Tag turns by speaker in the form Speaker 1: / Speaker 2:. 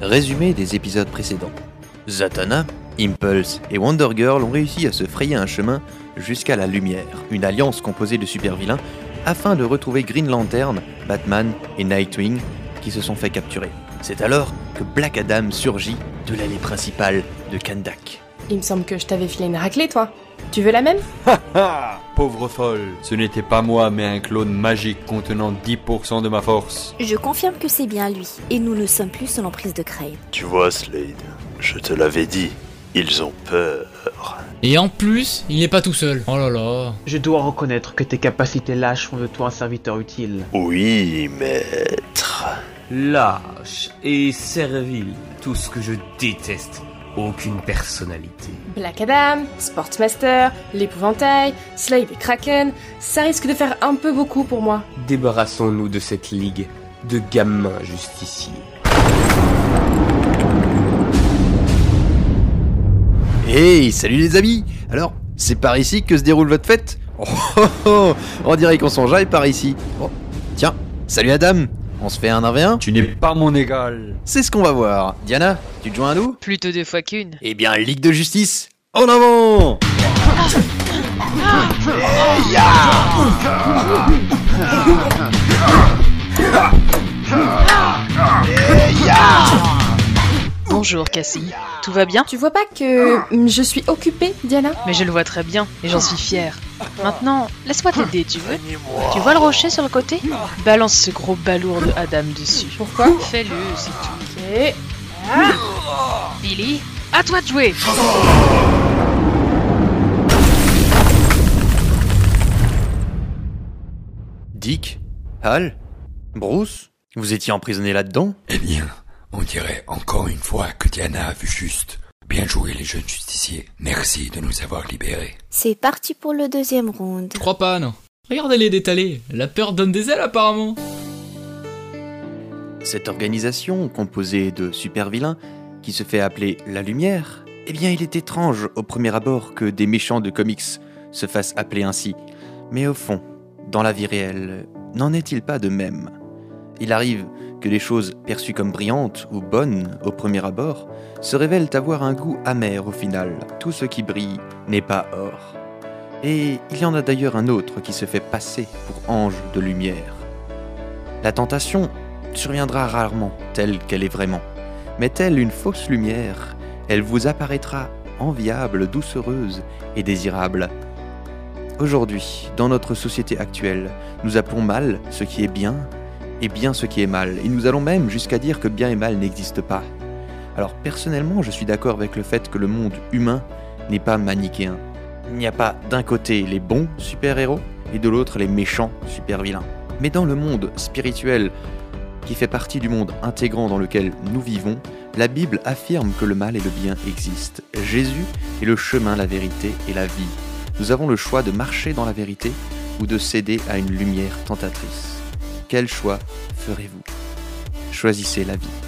Speaker 1: Résumé des épisodes précédents. Zatanna, Impulse et Wonder Girl ont réussi à se frayer un chemin jusqu'à la lumière, une alliance composée de super-vilains afin de retrouver Green Lantern, Batman et Nightwing qui se sont fait capturer. C'est alors que Black Adam surgit de l'allée principale de Kandak.
Speaker 2: Il me semble que je t'avais filé une raclée, toi. Tu veux la même?
Speaker 3: Ah Pauvre folle, ce n'était pas moi mais un clone magique contenant 10% de ma force.
Speaker 4: Je confirme que c'est bien lui, et nous ne sommes plus sous l'emprise de Crane.
Speaker 5: Tu vois, Slade, je te l'avais dit, ils ont peur.
Speaker 6: Et en plus, il n'est pas tout seul. Oh là là.
Speaker 7: Je dois reconnaître que tes capacités lâches font de toi un serviteur utile.
Speaker 5: Oui, maître.
Speaker 8: Lâche et servile, tout ce que je déteste. Aucune personnalité.
Speaker 2: Black Adam, Sportsmaster, l'épouvantail, Slade et Kraken, ça risque de faire un peu beaucoup pour moi.
Speaker 8: Débarrassons-nous de cette ligue de gamins justiciers.
Speaker 1: Hey, salut les amis Alors, c'est par ici que se déroule votre fête? Oh, oh, oh, On dirait qu'on s'enjaille par ici. Oh, tiens, salut Adam On se fait un 1v1
Speaker 3: Tu n'es pas mon égal.
Speaker 1: C'est ce qu'on va voir. Diana, tu te joins à nous
Speaker 9: Plutôt deux fois qu'une.
Speaker 1: Eh bien, Ligue de Justice, en avant
Speaker 9: Bonjour Cassie. Tout va bien?
Speaker 2: Tu vois pas que je suis occupée, Diana?
Speaker 9: Mais je le vois très bien et j'en suis fière. Maintenant, laisse-moi t'aider, tu veux Tu vois le rocher sur le côté Balance ce gros balourd de Adam dessus.
Speaker 2: Pourquoi
Speaker 9: Fais-le, c'est tout.
Speaker 2: Ok.
Speaker 9: Billy, à toi de jouer
Speaker 1: Dick Hal Bruce Vous étiez emprisonné là-dedans
Speaker 10: Eh bien, on dirait encore une fois que Diana a vu juste. Bien joué les jeunes Merci de nous avoir libérés.
Speaker 4: C'est parti pour le deuxième round.
Speaker 6: Je crois pas, non. Regardez-les détaler. La peur donne des ailes apparemment.
Speaker 1: Cette organisation, composée de super-vilains, qui se fait appeler la Lumière, eh bien il est étrange au premier abord que des méchants de comics se fassent appeler ainsi. Mais au fond, dans la vie réelle, n'en est-il pas de même? Il arrive que des choses perçues comme brillantes ou bonnes au premier abord se révèlent avoir un goût amer au final. Tout ce qui brille n'est pas or. Et il y en a d'ailleurs un autre qui se fait passer pour ange de lumière. La tentation surviendra rarement telle qu'elle est vraiment, mais telle une fausse lumière, elle vous apparaîtra enviable, doucereuse et désirable. Aujourd'hui, dans notre société actuelle, nous appelons mal ce qui est bien et bien ce qui est mal, et nous allons même jusqu'à dire que bien et mal n'existent pas. Alors personnellement, je suis d'accord avec le fait que le monde humain n'est pas manichéen. Il n'y a pas d'un côté les bons super-héros et de l'autre les méchants super-vilains. Mais dans le monde spirituel, qui fait partie du monde intégrant dans lequel nous vivons, la Bible affirme que le mal et le bien existent. Jésus est le chemin, la vérité et la vie. Nous avons le choix de marcher dans la vérité ou de céder à une lumière tentatrice. Quel choix ferez-vous? Choisissez la vie.